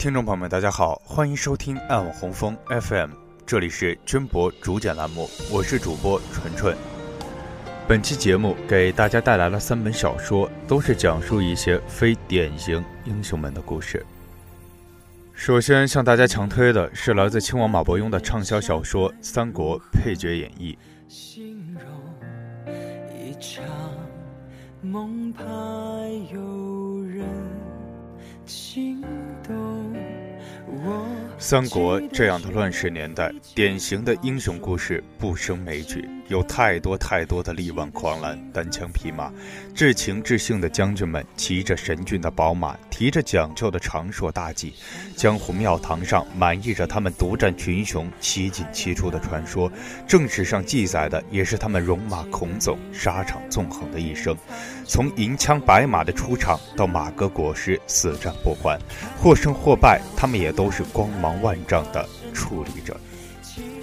听众朋友们，大家好，欢迎收听爱网红枫 FM，这里是军博主讲栏目，我是主播纯纯。本期节目给大家带来了三本小说，都是讲述一些非典型英雄们的故事。首先向大家强推的是来自亲王马伯庸的畅销小说《三国配角演义》。形容一场梦，怕有人。三国这样的乱世年代，典型的英雄故事不胜枚举。有太多太多的力挽狂澜、单枪匹马、至情至性的将军们，骑着神骏的宝马，提着讲究的长硕大戟，江湖庙堂上满溢着他们独占群雄、七进七出的传说。正史上记载的也是他们戎马孔总、沙场纵横的一生。从银枪白马的出场，到马革裹尸、死战不还，或胜或败，他们也都是光芒万丈的处理者。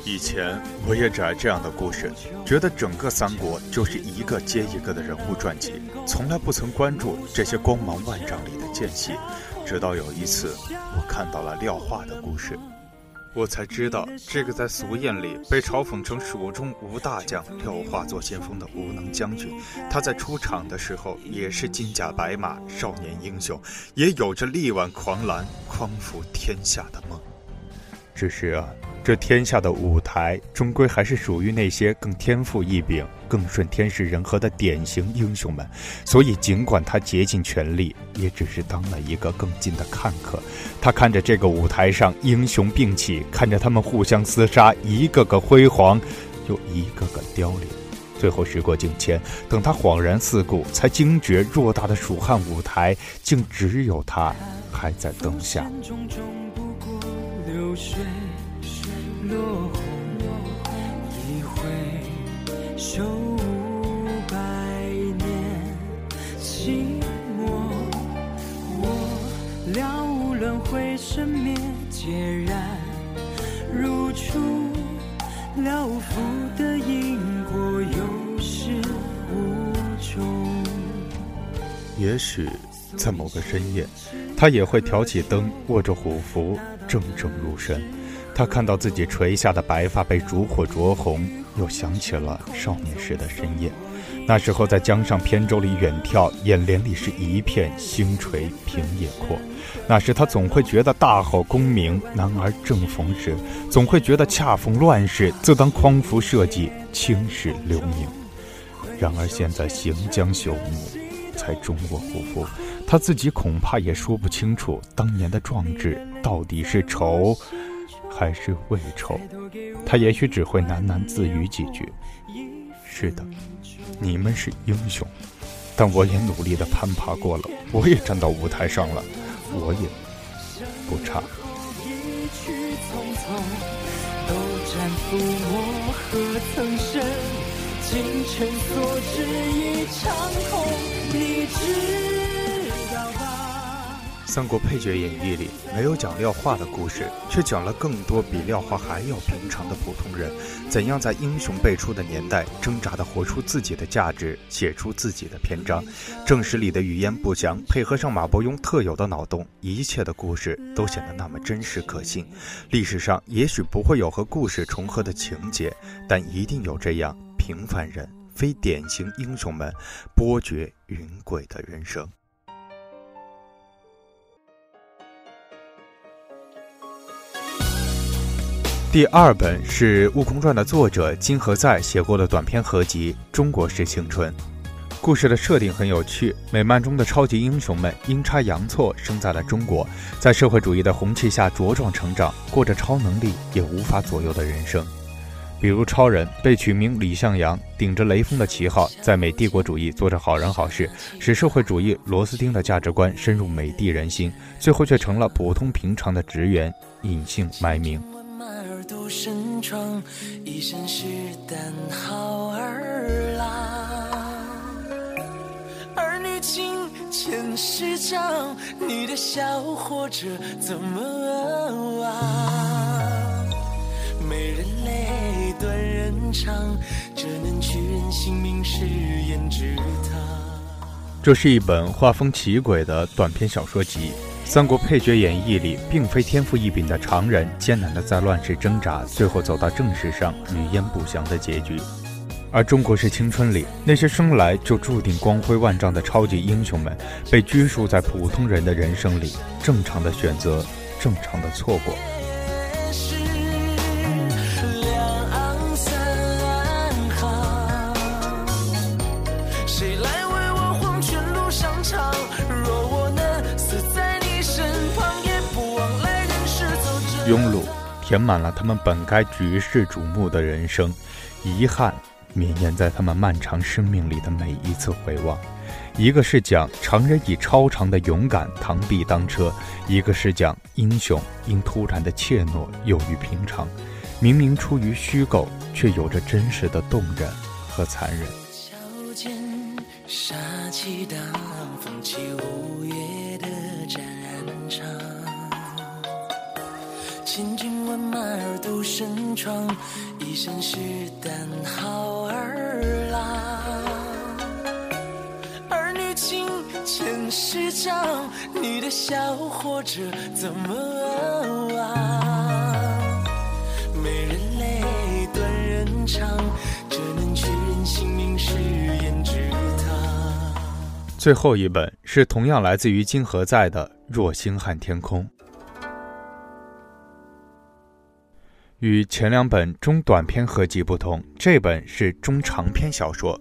以前我也只爱这样的故事，觉得整个三国就是一个接一个的人物传记，从来不曾关注这些光芒万丈里的间隙。直到有一次，我看到了廖化的故事，我才知道这个在俗谚里被嘲讽成蜀中无大将，廖化做先锋的无能将军，他在出场的时候也是金甲白马少年英雄，也有着力挽狂澜、匡扶天下的梦。只是啊。这天下的舞台，终归还是属于那些更天赋异禀、更顺天时人和的典型英雄们。所以，尽管他竭尽全力，也只是当了一个更近的看客。他看着这个舞台上英雄并起，看着他们互相厮杀，一个个辉煌，又一个个凋零。最后，时过境迁，等他恍然四顾，才惊觉偌大的蜀汉舞台，竟只有他还在灯下。水落红一回，修百年寂寞。我了无轮回，生灭孑然，如初了无福的因果，有始无终。也许在某个深夜，他也会挑起灯，握着虎符，怔怔入神。他看到自己垂下的白发被烛火灼红，又想起了少年时的深夜。那时候在江上扁舟里远眺，眼帘里是一片星垂平野阔。那时他总会觉得大好功名，男儿正逢时，总会觉得恰逢乱世，自当匡扶社稷，青史留名。然而现在行将朽木，才终我虎符，他自己恐怕也说不清楚，当年的壮志到底是愁。还是未愁，他也许只会喃喃自语几句。是的，你们是英雄，但我也努力的攀爬过了，我也站到舞台上了，我也不差。《三国配角演义》里没有讲廖化的故事，却讲了更多比廖化还要平常的普通人，怎样在英雄辈出的年代挣扎地活出自己的价值，写出自己的篇章。正史里的语言不详，配合上马伯庸特有的脑洞，一切的故事都显得那么真实可信。历史上也许不会有和故事重合的情节，但一定有这样平凡人、非典型英雄们波谲云诡的人生。第二本是《悟空传》的作者金河在写过的短篇合集《中国式青春》。故事的设定很有趣，美漫中的超级英雄们阴差阳错生在了中国，在社会主义的红旗下茁壮成长，过着超能力也无法左右的人生。比如超人被取名李向阳，顶着雷锋的旗号，在美帝国主义做着好人好事，使社会主义螺丝钉的价值观深入美帝人心，最后却成了普通平常的职员，隐姓埋名。独身装，一身是胆好儿郎。儿女情，前世长，你的笑活着怎么忘？美人泪，断人肠，这能取人性命是胭脂糖。这是一本画风奇诡的短篇小说集。三国配角演义里，并非天赋异禀的常人，艰难的在乱世挣扎，最后走到正史上语焉不详的结局；而中国式青春里，那些生来就注定光辉万丈的超级英雄们，被拘束在普通人的人生里，正常的选择，正常的错过。庸碌填满了他们本该举世瞩目的人生，遗憾绵延在他们漫长生命里的每一次回望。一个是讲常人以超常的勇敢螳臂当车，一个是讲英雄因突然的怯懦囿于平常。明明出于虚构，却有着真实的动人和残忍。千军万马独身闯，一身是胆好儿郎。儿女情，前世长，你的笑活着怎么忘？没人泪，断人肠，这能取人性命是胭脂糖。最后一本是同样来自于金河在的《若星汉天空》。与前两本中短篇合集不同，这本是中长篇小说。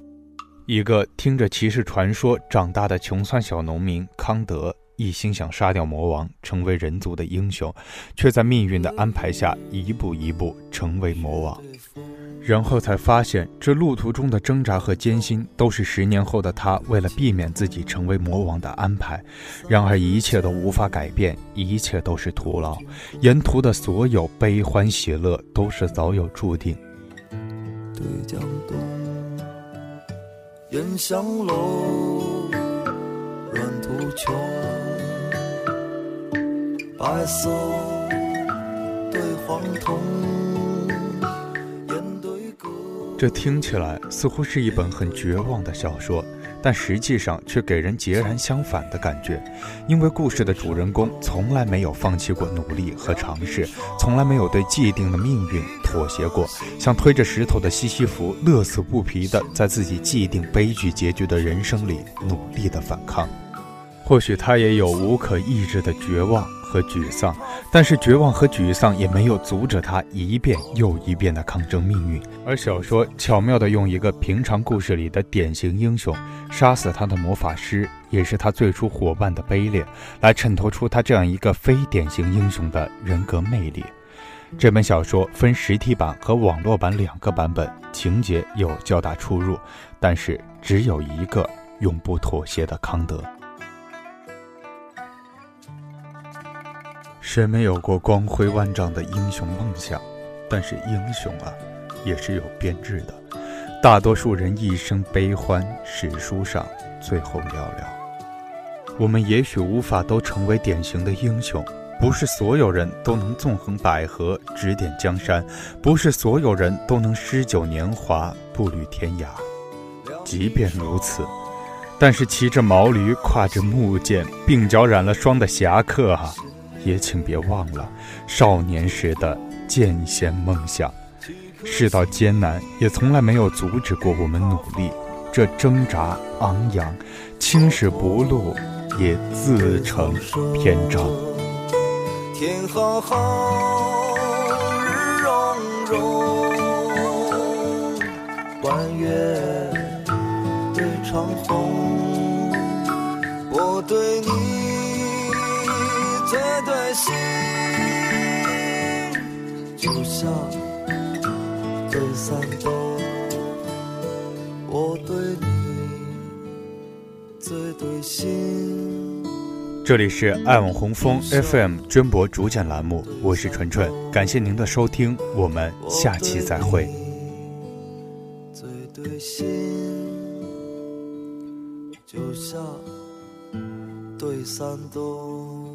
一个听着骑士传说长大的穷酸小农民康德，一心想杀掉魔王，成为人族的英雄，却在命运的安排下一步一步成为魔王。然后才发现，这路途中的挣扎和艰辛，都是十年后的他为了避免自己成为魔王的安排。然而，一切都无法改变，一切都是徒劳。沿途的所有悲欢喜乐，都是早有注定。对江东，烟香楼，软土丘，白色对黄铜。这听起来似乎是一本很绝望的小说，但实际上却给人截然相反的感觉。因为故事的主人公从来没有放弃过努力和尝试，从来没有对既定的命运妥协过，像推着石头的西西弗，乐此不疲地在自己既定悲剧结局的人生里努力地反抗。或许他也有无可抑制的绝望。和沮丧，但是绝望和沮丧也没有阻止他一遍又一遍的抗争命运。而小说巧妙地用一个平常故事里的典型英雄杀死他的魔法师，也是他最初伙伴的卑劣，来衬托出他这样一个非典型英雄的人格魅力。这本小说分实体版和网络版两个版本，情节有较大出入，但是只有一个永不妥协的康德。谁没有过光辉万丈的英雄梦想？但是英雄啊，也是有编制的。大多数人一生悲欢，史书上最后寥寥。我们也许无法都成为典型的英雄，不是所有人都能纵横捭阖，指点江山；不是所有人都能诗酒年华，步履天涯。即便如此，但是骑着毛驴，挎着木剑，鬓角染了霜的侠客啊！也请别忘了少年时的剑仙梦想。世道艰难，也从来没有阻止过我们努力。这挣扎昂扬，青史不露，也自成篇章。天浩浩，日融融，弯月最对心，就像对三冬。我对你最对心。这里是爱网红枫 FM 娟博主讲栏目，我是纯纯，感谢您的收听，我们下期再会。最对心，就像对三冬。